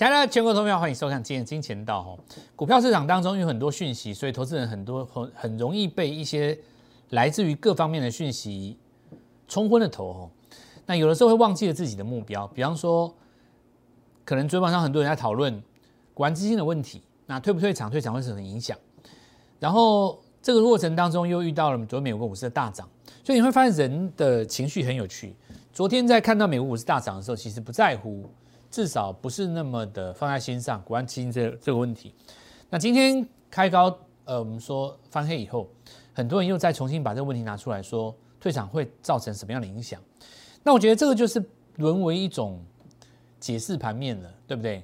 亲爱的全国投票，欢迎收看今天金钱道哦。股票市场当中有很多讯息，所以投资人很多很很容易被一些来自于各方面的讯息冲昏了头哦。那有的时候会忘记了自己的目标，比方说，可能昨晚上很多人在讨论股安基金的问题，那退不退场，退场会什么影响？然后这个过程当中又遇到了昨天美国股市的大涨，所以你会发现人的情绪很有趣。昨天在看到美国股市大涨的时候，其实不在乎。至少不是那么的放在心上，关心这这个问题。那今天开高，呃，我们说翻黑以后，很多人又再重新把这个问题拿出来说，退场会造成什么样的影响？那我觉得这个就是沦为一种解释盘面了，对不对？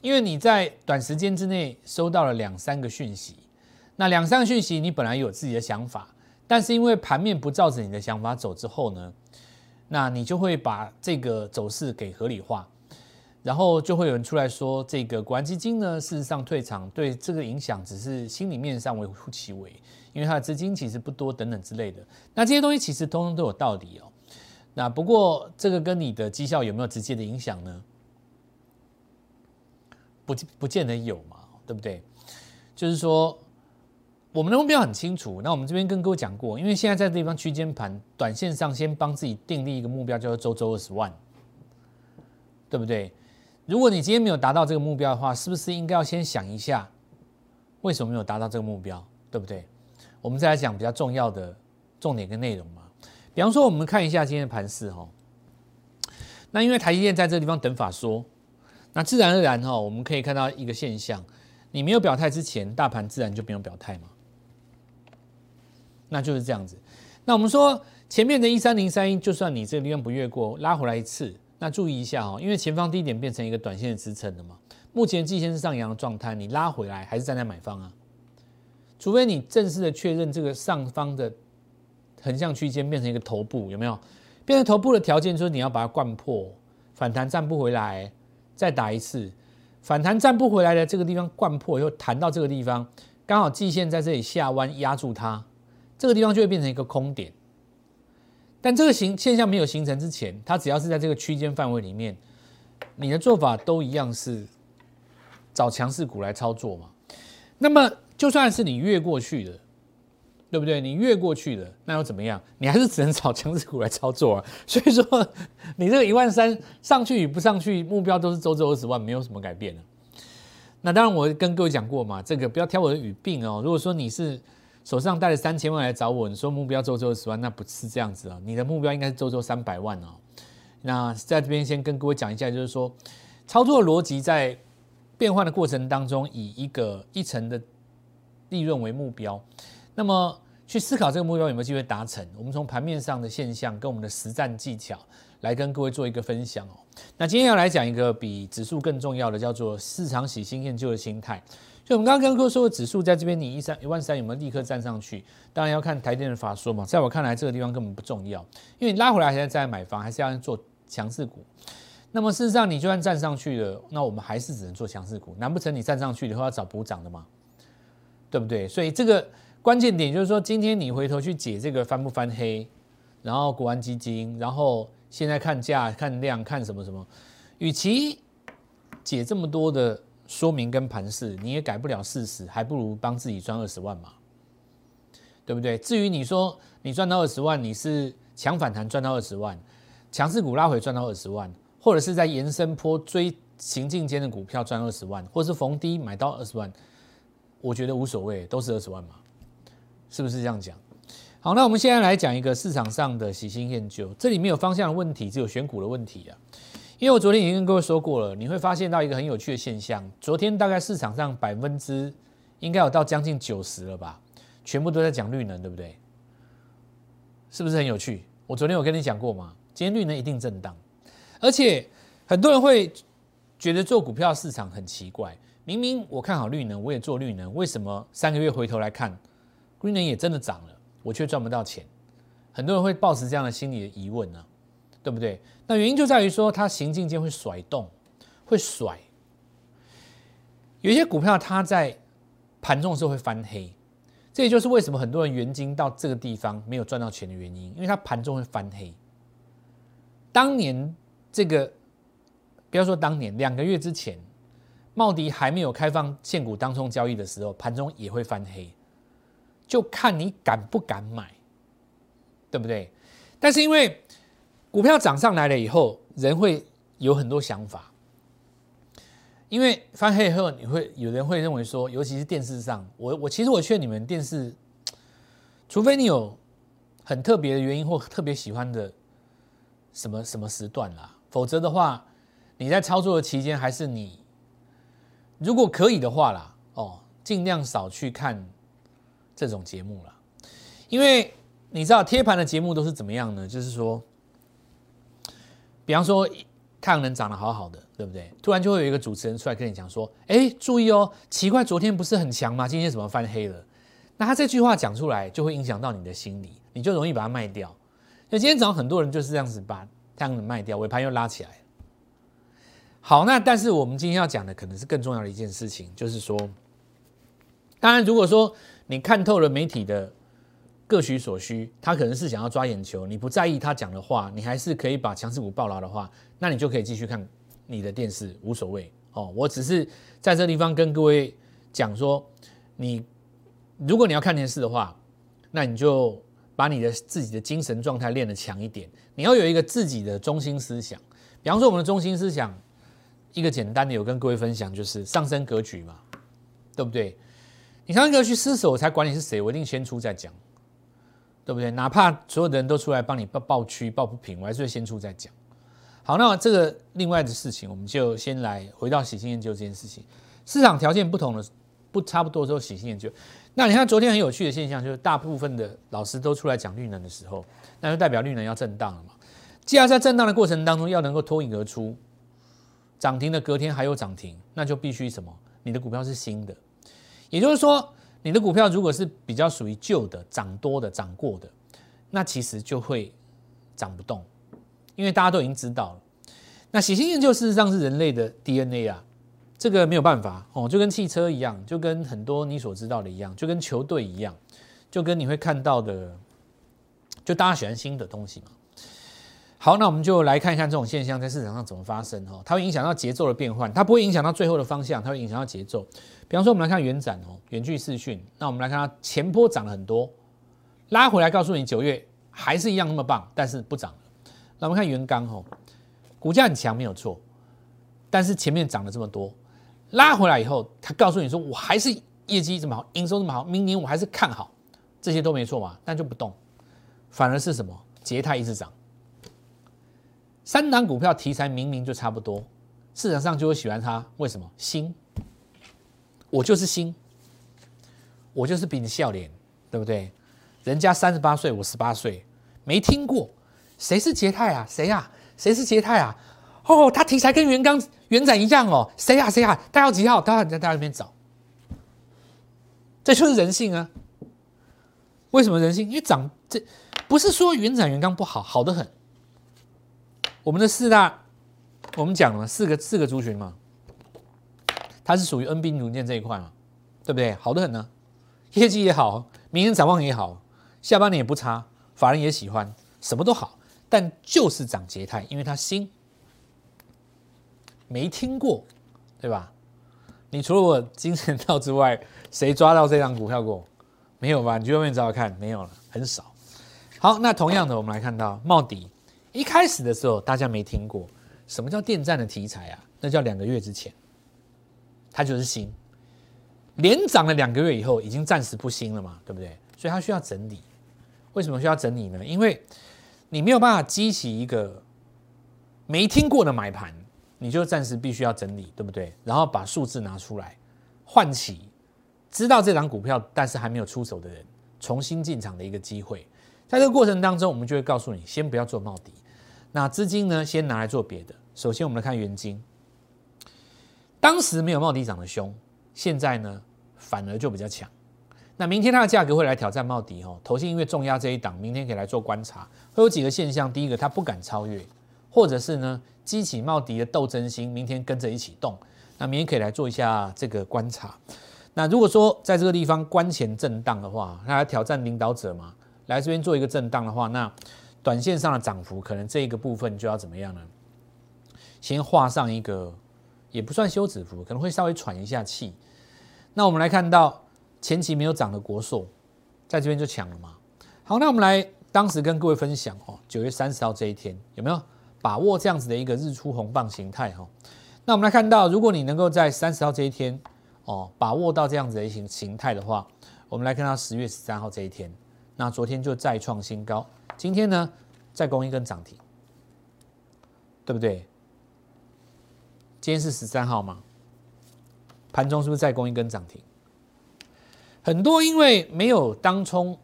因为你在短时间之内收到了两三个讯息，那两三个讯息你本来有自己的想法，但是因为盘面不照着你的想法走之后呢，那你就会把这个走势给合理化。然后就会有人出来说，这个国安基金呢，事实上退场对这个影响只是心里面上微乎其微，因为它的资金其实不多等等之类的。那这些东西其实通通都有道理哦。那不过这个跟你的绩效有没有直接的影响呢？不不见得有嘛，对不对？就是说我们的目标很清楚。那我们这边跟各位讲过，因为现在在这地方区间盘，短线上先帮自己定立一个目标，叫做周周二十万，对不对？如果你今天没有达到这个目标的话，是不是应该要先想一下，为什么没有达到这个目标，对不对？我们再来讲比较重要的重点跟内容嘛。比方说，我们看一下今天的盘势哈。那因为台积电在这个地方等法说，那自然而然哈，我们可以看到一个现象：你没有表态之前，大盘自然就没有表态嘛。那就是这样子。那我们说前面的一三零三一，就算你这个地方不越过，拉回来一次。那注意一下哦，因为前方低点变成一个短线的支撑了嘛。目前季线是上扬的状态，你拉回来还是站在买方啊？除非你正式的确认这个上方的横向区间变成一个头部，有没有？变成头部的条件就是你要把它灌破，反弹站不回来，再打一次，反弹站不回来的这个地方灌破，又弹到这个地方，刚好季线在这里下弯压住它，这个地方就会变成一个空点。但这个形现象没有形成之前，它只要是在这个区间范围里面，你的做法都一样是找强势股来操作嘛。那么就算是你越过去的，对不对？你越过去的，那又怎么样？你还是只能找强势股来操作啊。所以说，你这个一万三上去与不上去，目标都是周周二十万，没有什么改变的。那当然，我跟各位讲过嘛，这个不要挑我的语病哦。如果说你是。手上带了三千万来找我，你说目标周周二十万，那不是这样子啊！你的目标应该是周周三百万哦。那在这边先跟各位讲一下，就是说操作逻辑在变换的过程当中，以一个一层的利润为目标，那么去思考这个目标有没有机会达成。我们从盘面上的现象跟我们的实战技巧来跟各位做一个分享哦。那今天要来讲一个比指数更重要的，叫做市场喜新厌旧的心态。就我们刚刚跟各位说的指数在这边，你一三一万三有没有立刻站上去？当然要看台电的法说嘛。在我看来，这个地方根本不重要，因为你拉回来还是在买房，还是要做强势股。那么事实上，你就算站上去了，那我们还是只能做强势股。难不成你站上去以后要找补涨的吗？对不对？所以这个关键点就是说，今天你回头去解这个翻不翻黑，然后国安基金，然后现在看价、看量、看什么什么，与其解这么多的。说明跟盘势你也改不了事实，还不如帮自己赚二十万嘛，对不对？至于你说你赚到二十万，你是强反弹赚到二十万，强势股拉回赚到二十万，或者是在延伸坡追行进间的股票赚二十万，或是逢低买到二十万，我觉得无所谓，都是二十万嘛，是不是这样讲？好，那我们现在来讲一个市场上的喜新厌旧，这里面有方向的问题，只有选股的问题啊。因为我昨天已经跟各位说过了，你会发现到一个很有趣的现象。昨天大概市场上百分之应该有到将近九十了吧，全部都在讲绿能，对不对？是不是很有趣？我昨天有跟你讲过吗？今天绿能一定震荡，而且很多人会觉得做股票市场很奇怪。明明我看好绿能，我也做绿能，为什么三个月回头来看，绿能也真的涨了，我却赚不到钱？很多人会抱持这样的心理的疑问呢。对不对？那原因就在于说，它行进间会甩动，会甩。有些股票它在盘中的时候会翻黑，这也就是为什么很多人原金到这个地方没有赚到钱的原因，因为它盘中会翻黑。当年这个不要说当年，两个月之前，茂迪还没有开放现股当冲交易的时候，盘中也会翻黑，就看你敢不敢买，对不对？但是因为股票涨上来了以后，人会有很多想法，因为翻黑以后，你会有人会认为说，尤其是电视上，我我其实我劝你们电视，除非你有很特别的原因或特别喜欢的什么什么时段啦，否则的话。你在操作的期间，还是你如果可以的话啦，哦，尽量少去看这种节目啦，因为你知道贴盘的节目都是怎么样呢？就是说，比方说太阳能长得好好的，对不对？突然就会有一个主持人出来跟你讲说：“哎，注意哦，奇怪，昨天不是很强吗？今天怎么翻黑了？”那他这句话讲出来，就会影响到你的心理，你就容易把它卖掉。那今天早上很多人就是这样子把太阳能卖掉，尾盘又拉起来。好，那但是我们今天要讲的可能是更重要的一件事情，就是说，当然，如果说你看透了媒体的各取所需，他可能是想要抓眼球，你不在意他讲的话，你还是可以把强势股爆牢的话，那你就可以继续看你的电视，无所谓哦。我只是在这地方跟各位讲说，你如果你要看电视的话，那你就把你的自己的精神状态练得强一点，你要有一个自己的中心思想，比方说我们的中心思想。一个简单的有跟各位分享，就是上升格局嘛，对不对？你上升格局失手，我才管你是谁，我一定先出再讲，对不对？哪怕所有的人都出来帮你报报区报不平，我还是会先出再讲。好，那这个另外的事情，我们就先来回到喜新研究这件事情。市场条件不同的不差不多时候，喜新研究。那你看昨天很有趣的现象，就是大部分的老师都出来讲绿能的时候，那就代表绿能要震荡了嘛。既然在震荡的过程当中，要能够脱颖而出。涨停的隔天还有涨停，那就必须什么？你的股票是新的，也就是说，你的股票如果是比较属于旧的、涨多的、涨过的，那其实就会涨不动，因为大家都已经知道了。那喜新厌旧事实上是人类的 DNA 啊，这个没有办法哦，就跟汽车一样，就跟很多你所知道的一样，就跟球队一样，就跟你会看到的，就大家喜欢新的东西嘛。好，那我们就来看一看这种现象在市场上怎么发生哈，它会影响到节奏的变换，它不会影响到最后的方向，它会影响到节奏。比方说，我们来看元展哦，远距视讯，那我们来看它前波涨了很多，拉回来告诉你九月还是一样那么棒，但是不涨。那我们看元刚哦，股价很强没有错，但是前面涨了这么多，拉回来以后，它告诉你说我还是业绩这么好，营收这么好，明年我还是看好，这些都没错嘛，但就不动，反而是什么？捷泰一直涨。三档股票题材明明就差不多，市场上就会喜欢它。为什么？新，我就是新，我就是比你笑脸，对不对？人家三十八岁，我十八岁，没听过谁是捷泰啊？谁呀？谁是捷泰啊？哦，他题材跟元刚、元展一样哦。谁呀？谁呀？他要几号？他在大家那边找，这就是人性啊。为什么人性？因为涨这不是说元展、元刚不好，好的很。我们的四大，我们讲了四个四个族群嘛，它是属于 N B 零件这一块嘛，对不对？好的很呢，业绩也好，明年展望也好，下半年也不差，法人也喜欢，什么都好，但就是涨捷泰，因为它新，没听过，对吧？你除了我精神套之外，谁抓到这张股票过？没有吧？你去外面找找看，没有了，很少。好，那同样的，我们来看到茂迪。一开始的时候，大家没听过什么叫电站的题材啊？那叫两个月之前，它就是新，连涨了两个月以后，已经暂时不新了嘛，对不对？所以它需要整理。为什么需要整理呢？因为你没有办法激起一个没听过的买盘，你就暂时必须要整理，对不对？然后把数字拿出来，唤起知道这张股票但是还没有出手的人重新进场的一个机会。在这个过程当中，我们就会告诉你，先不要做冒底，那资金呢，先拿来做别的。首先，我们来看元金，当时没有茂迪涨的凶，现在呢，反而就比较强。那明天它的价格会来挑战茂迪哦。头先因为重压这一档，明天可以来做观察，会有几个现象。第一个，它不敢超越，或者是呢，激起茂迪的斗争心，明天跟着一起动。那明天可以来做一下这个观察。那如果说在这个地方关前震荡的话，它来挑战领导者嘛？来这边做一个震荡的话，那短线上的涨幅可能这一个部分就要怎么样呢？先画上一个，也不算休止符，可能会稍微喘一下气。那我们来看到前期没有涨的国寿，在这边就抢了嘛。好，那我们来当时跟各位分享哦，九月三十号这一天有没有把握这样子的一个日出红棒形态哈？那我们来看到，如果你能够在三十号这一天哦把握到这样子的一形形态的话，我们来看到十月十三号这一天，那昨天就再创新高，今天呢再攻一根涨停，对不对？今天是十三号吗？盘中是不是再攻一根涨停？很多因为没有当冲、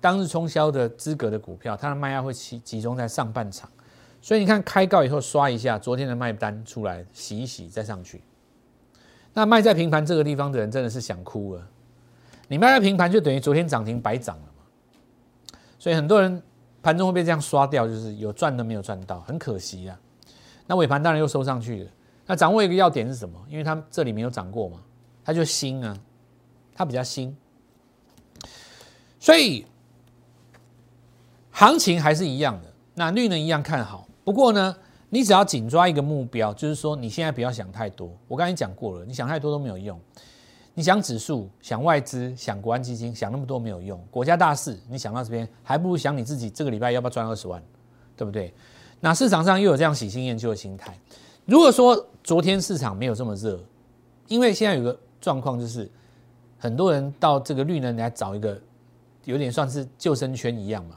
当日冲销的资格的股票，它的卖压会集集中在上半场，所以你看开高以后刷一下，昨天的卖单出来洗一洗再上去。那卖在平盘这个地方的人真的是想哭了。你卖在平盘就等于昨天涨停白涨了嘛？所以很多人盘中会被这样刷掉，就是有赚的没有赚到，很可惜啊。那尾盘当然又收上去了。那掌握一个要点是什么？因为它这里没有涨过嘛，它就新啊，它比较新，所以行情还是一样的。那绿能一样看好，不过呢，你只要紧抓一个目标，就是说你现在不要想太多。我刚才讲过了，你想太多都没有用。你想指数、想外资、想国安基金，想那么多没有用。国家大事，你想到这边，还不如想你自己这个礼拜要不要赚二十万，对不对？那市场上又有这样喜新厌旧的心态。如果说昨天市场没有这么热，因为现在有个状况就是，很多人到这个绿能来找一个，有点算是救生圈一样嘛，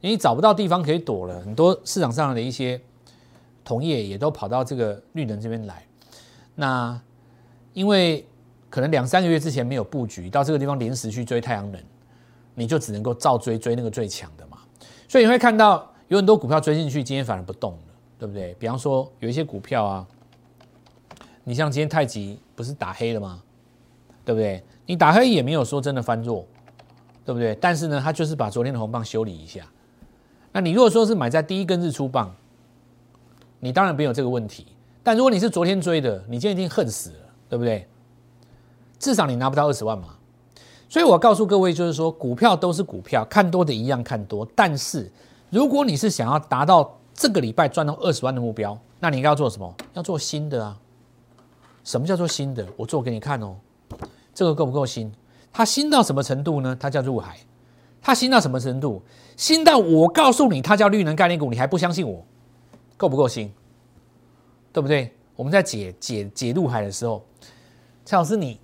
因为找不到地方可以躲了，很多市场上的一些同业也都跑到这个绿能这边来。那因为可能两三个月之前没有布局，到这个地方临时去追太阳能，你就只能够照追追那个最强的嘛。所以你会看到有很多股票追进去，今天反而不动了。对不对？比方说有一些股票啊，你像今天太极不是打黑了吗？对不对？你打黑也没有说真的翻弱，对不对？但是呢，它就是把昨天的红棒修理一下。那你如果说是买在第一根日出棒，你当然没有这个问题。但如果你是昨天追的，你今天一定恨死了，对不对？至少你拿不到二十万嘛。所以我告诉各位，就是说股票都是股票，看多的一样看多。但是如果你是想要达到这个礼拜赚到二十万的目标，那你应该要做什么？要做新的啊！什么叫做新的？我做给你看哦。这个够不够新？它新到什么程度呢？它叫入海。它新到什么程度？新到我告诉你，它叫绿能概念股，你还不相信我？够不够新？对不对？我们在解解解入海的时候，蔡老师，你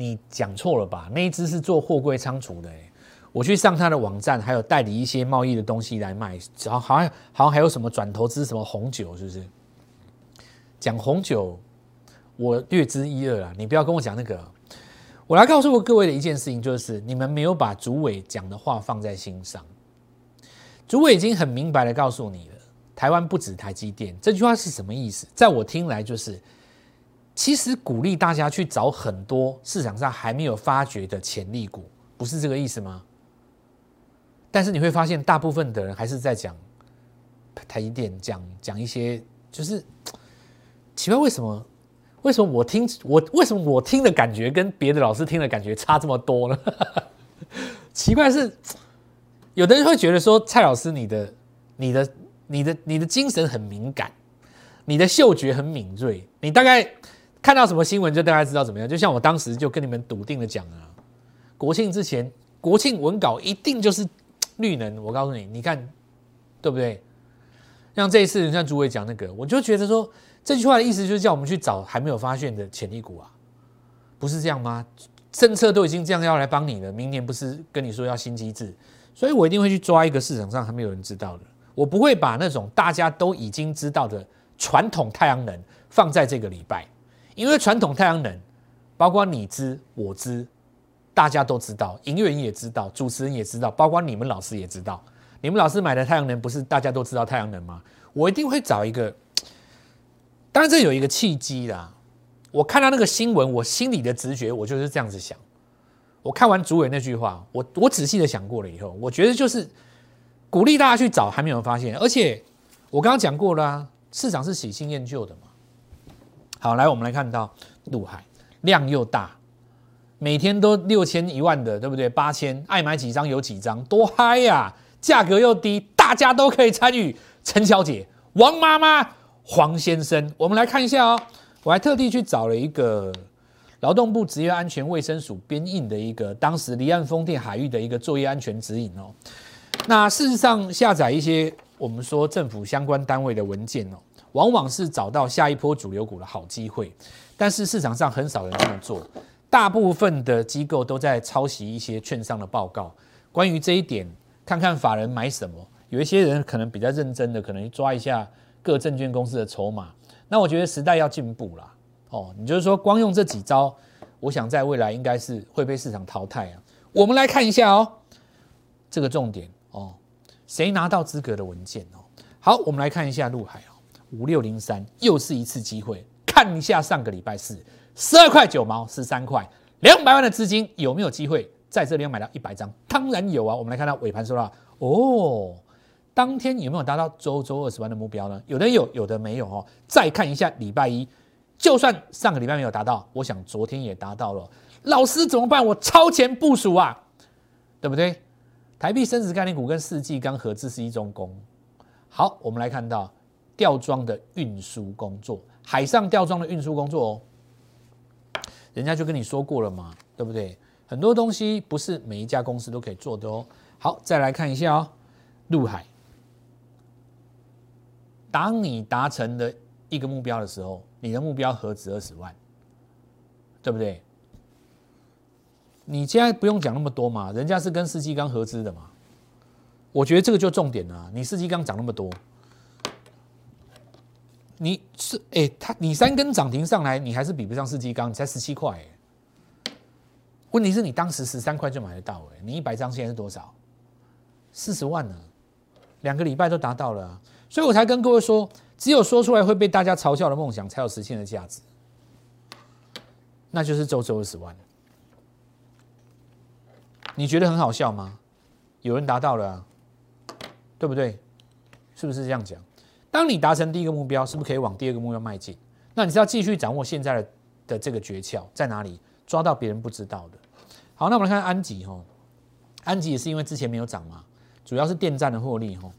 你讲错了吧？那一只是做货柜仓储的，我去上他的网站，还有代理一些贸易的东西来卖，然后好像好像还有什么转投资什么红酒，是不是？讲红酒，我略知一二啊，你不要跟我讲那个。我来告诉各位的一件事情，就是你们没有把主委讲的话放在心上。主委已经很明白的告诉你了，台湾不止台积电，这句话是什么意思？在我听来，就是其实鼓励大家去找很多市场上还没有发掘的潜力股，不是这个意思吗？但是你会发现，大部分的人还是在讲台积电，讲讲一些就是奇怪，为什么？为什么我听我为什么我听的感觉跟别的老师听的感觉差这么多呢？奇怪是，有的人会觉得说，蔡老师你的你的你的你的精神很敏感，你的嗅觉很敏锐，你大概看到什么新闻就大概知道怎么样。就像我当时就跟你们笃定的讲啊，国庆之前，国庆文稿一定就是。绿能，我告诉你，你看，对不对？像这一次，像朱伟讲那个，我就觉得说，这句话的意思就是叫我们去找还没有发现的潜力股啊，不是这样吗？政策都已经这样要来帮你了，明年不是跟你说要新机制，所以我一定会去抓一个市场上还没有人知道的，我不会把那种大家都已经知道的传统太阳能放在这个礼拜，因为传统太阳能，包括你知我知。大家都知道，营业员也知道，主持人也知道，包括你们老师也知道。你们老师买的太阳能不是大家都知道太阳能吗？我一定会找一个，当然这有一个契机啦。我看到那个新闻，我心里的直觉，我就是这样子想。我看完主委那句话，我我仔细的想过了以后，我觉得就是鼓励大家去找还没有发现，而且我刚刚讲过了，市场是喜新厌旧的嘛。好，来我们来看到陆海量又大。每天都六千一万的，对不对？八千，爱买几张有几张，多嗨呀！价格又低，大家都可以参与。陈小姐、王妈妈，黄先生。我们来看一下哦，我还特地去找了一个劳动部职业安全卫生署编印的一个当时离岸风电海域的一个作业安全指引哦。那事实上，下载一些我们说政府相关单位的文件哦，往往是找到下一波主流股的好机会，但是市场上很少人这么做。大部分的机构都在抄袭一些券商的报告。关于这一点，看看法人买什么。有一些人可能比较认真的，可能抓一下各证券公司的筹码。那我觉得时代要进步啦。哦，你就是说光用这几招，我想在未来应该是会被市场淘汰啊。我们来看一下哦，这个重点哦，谁拿到资格的文件哦？好，我们来看一下陆海哦，五六零三又是一次机会，看一下上个礼拜四。十二块九毛，十三块，两百万的资金有没有机会在这里买到一百张？当然有啊！我们来看到尾盘说了，哦，当天有没有达到周周二十万的目标呢？有的有，有的没有哦。再看一下礼拜一，就算上个礼拜没有达到，我想昨天也达到了。老师怎么办？我超前部署啊，对不对？台币升值概念股跟世纪钢合资是一中工。好，我们来看到吊装的运输工作，海上吊装的运输工作哦。人家就跟你说过了嘛，对不对？很多东西不是每一家公司都可以做的哦。好，再来看一下哦，陆海。当你达成的一个目标的时候，你的目标何止二十万，对不对？你现在不用讲那么多嘛，人家是跟世纪刚合资的嘛。我觉得这个就重点了，你世纪刚涨那么多。你是哎，它你三根涨停上来，你还是比不上世纪钢，你才十七块哎。问题是你当时十三块就买得到哎，你一百张现在是多少？四十万呢，两个礼拜都达到了，所以我才跟各位说，只有说出来会被大家嘲笑的梦想，才有实现的价值。那就是周周二十万，你觉得很好笑吗？有人达到了，对不对？是不是这样讲？当你达成第一个目标，是不是可以往第二个目标迈进？那你是要继续掌握现在的的这个诀窍在哪里？抓到别人不知道的。好，那我们来看安吉哈，安吉也是因为之前没有涨嘛，主要是电站的获利哈。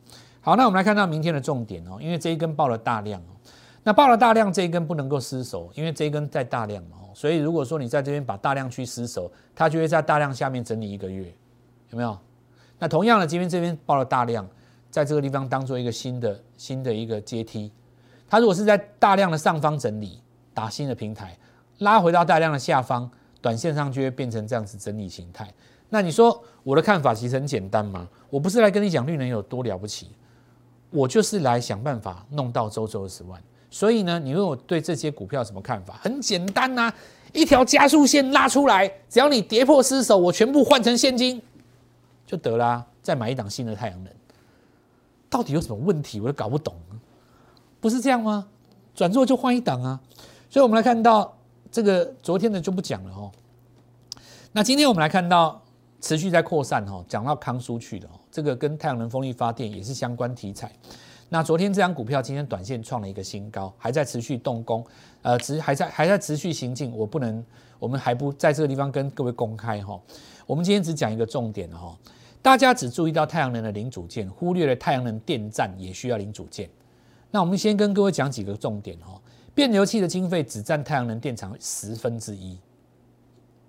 好，那我们来看到明天的重点哦，因为这一根爆了大量哦，那爆了大量这一根不能够失守，因为这一根在大量嘛，所以如果说你在这边把大量区失守，它就会在大量下面整理一个月，有没有？那同样的，今天这边爆了大量。在这个地方当做一个新的新的一个阶梯，它如果是在大量的上方整理打新的平台，拉回到大量的下方，短线上就会变成这样子整理形态。那你说我的看法其实很简单嘛？我不是来跟你讲绿能有多了不起，我就是来想办法弄到周周二十万。所以呢，你问我对这些股票什么看法？很简单呐，一条加速线拉出来，只要你跌破失手，我全部换成现金就得啦，再买一档新的太阳能。到底有什么问题？我都搞不懂，不是这样吗？转做就换一档啊！所以，我们来看到这个昨天的就不讲了哦。那今天我们来看到持续在扩散哈，讲到康苏去的哦，这个跟太阳能风力发电也是相关题材。那昨天这张股票今天短线创了一个新高，还在持续动工，呃，持还在还在持续行进。我不能，我们还不在这个地方跟各位公开哈。我们今天只讲一个重点哈。大家只注意到太阳能的零组件，忽略了太阳能电站也需要零组件。那我们先跟各位讲几个重点哦。变流器的经费只占太阳能电厂十分之一，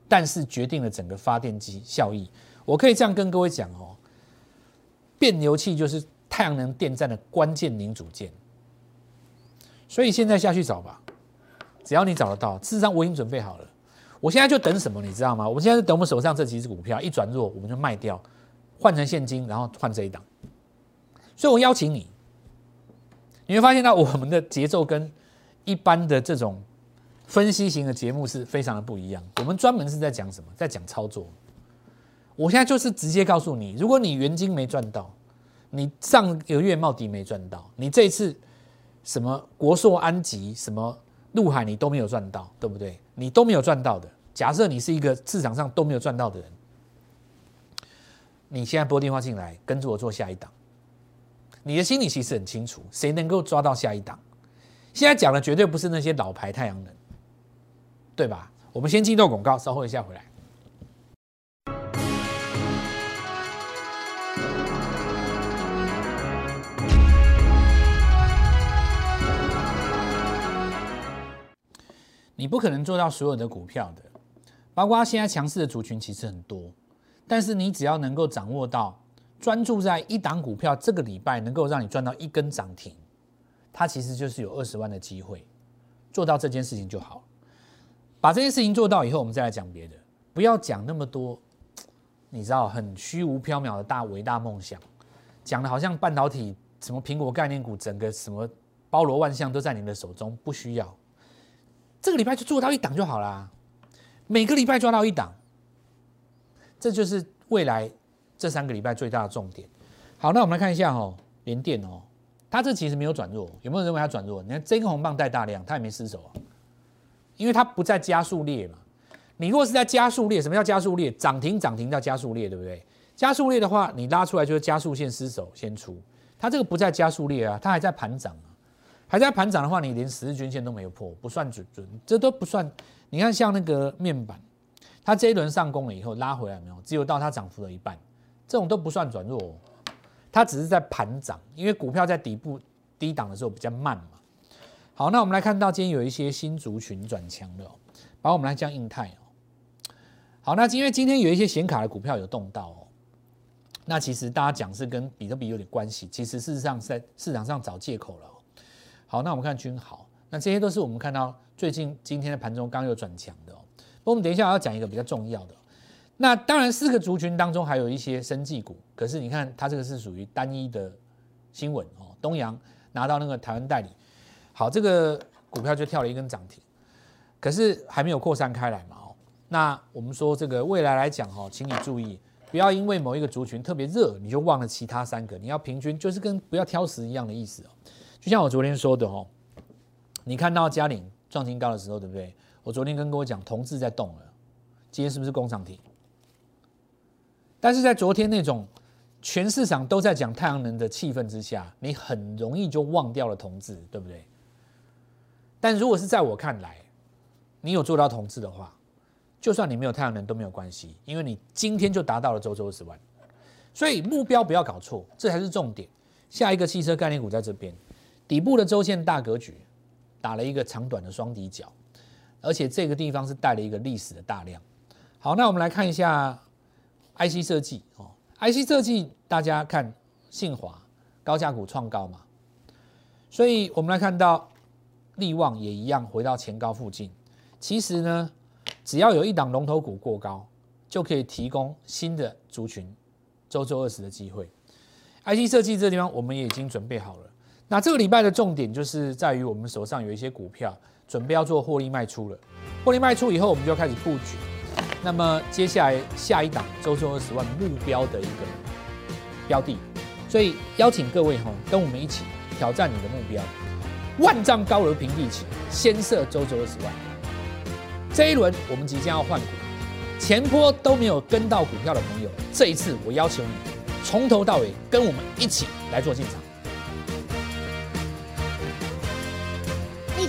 但是决定了整个发电机效益。我可以这样跟各位讲哦，变流器就是太阳能电站的关键零组件。所以现在下去找吧，只要你找得到，事实上我已经准备好了。我现在就等什么，你知道吗？我们现在等我们手上这几只股票一转弱，我们就卖掉。换成现金，然后换这一档，所以我邀请你，你会发现到我们的节奏跟一般的这种分析型的节目是非常的不一样。我们专门是在讲什么？在讲操作。我现在就是直接告诉你，如果你原金没赚到，你上个月茂迪没赚到，你这一次什么国硕安吉、什么陆海，你都没有赚到，对不对？你都没有赚到的。假设你是一个市场上都没有赚到的人。你现在拨电话进来，跟着我做下一档。你的心里其实很清楚，谁能够抓到下一档？现在讲的绝对不是那些老牌太阳能，对吧？我们先进入广告，稍后一下回来。你不可能做到所有的股票的，包括现在强势的族群其实很多，但是你只要能够掌握到，专注在一档股票，这个礼拜能够让你赚到一根涨停，它其实就是有二十万的机会，做到这件事情就好。把这件事情做到以后，我们再来讲别的，不要讲那么多，你知道很虚无缥缈的大伟大梦想，讲的好像半导体什么苹果概念股，整个什么包罗万象都在你的手中，不需要。这个礼拜就做到一档就好啦，每个礼拜抓到一档，这就是未来这三个礼拜最大的重点。好，那我们来看一下哦，联电哦，它这其实没有转弱，有没有人认为它转弱？你看这根红棒带大量，它也没失手啊。因为它不在加速列嘛，你如果是在加速列，什么叫加速列？涨停涨停叫加速列，对不对？加速列的话，你拉出来就是加速线失守先出，它这个不在加速列啊，它还在盘涨啊，还在盘涨的话，你连十日均线都没有破，不算准准，这都不算。你看像那个面板，它这一轮上攻了以后拉回来没有？只有到它涨幅的一半，这种都不算转弱哦，它只是在盘涨，因为股票在底部低档的时候比较慢嘛。好，那我们来看到今天有一些新族群转强的，把我们来讲印泰哦。好，那因为今天有一些显卡的股票有动到哦，那其实大家讲是跟比特币有点关系，其实事实上在市场上找借口了。好，那我们看君豪，那这些都是我们看到最近今天的盘中刚有转强的哦。我们等一下要讲一个比较重要的，那当然四个族群当中还有一些生技股，可是你看它这个是属于单一的新闻哦。东阳拿到那个台湾代理。好，这个股票就跳了一根涨停，可是还没有扩散开来嘛？哦，那我们说这个未来来讲哈，请你注意，不要因为某一个族群特别热，你就忘了其他三个。你要平均，就是跟不要挑食一样的意思哦。就像我昨天说的哦，你看到嘉岭创新高的时候，对不对？我昨天跟各位讲，同志在动了，今天是不是工厂停？但是在昨天那种全市场都在讲太阳能的气氛之下，你很容易就忘掉了同志，对不对？但如果是在我看来，你有做到同志的话，就算你没有太阳能都没有关系，因为你今天就达到了周周十万，所以目标不要搞错，这才是重点。下一个汽车概念股在这边，底部的周线大格局打了一个长短的双底角，而且这个地方是带了一个历史的大量。好，那我们来看一下 IC 设计哦，IC 设计大家看信华高价股创高嘛，所以我们来看到。利旺也一样回到前高附近。其实呢，只要有一档龙头股过高，就可以提供新的族群周周二十的机会。IC 设计这地方我们也已经准备好了。那这个礼拜的重点就是在于我们手上有一些股票准备要做获利卖出了。获利卖出以后，我们就要开始布局。那么接下来下一档周周二十万目标的一个标的，所以邀请各位哈，跟我们一起挑战你的目标。万丈高楼平地起，先设周周二十万。这一轮我们即将要换股，前坡都没有跟到股票的朋友，这一次我要求你从头到尾跟我们一起来做进场。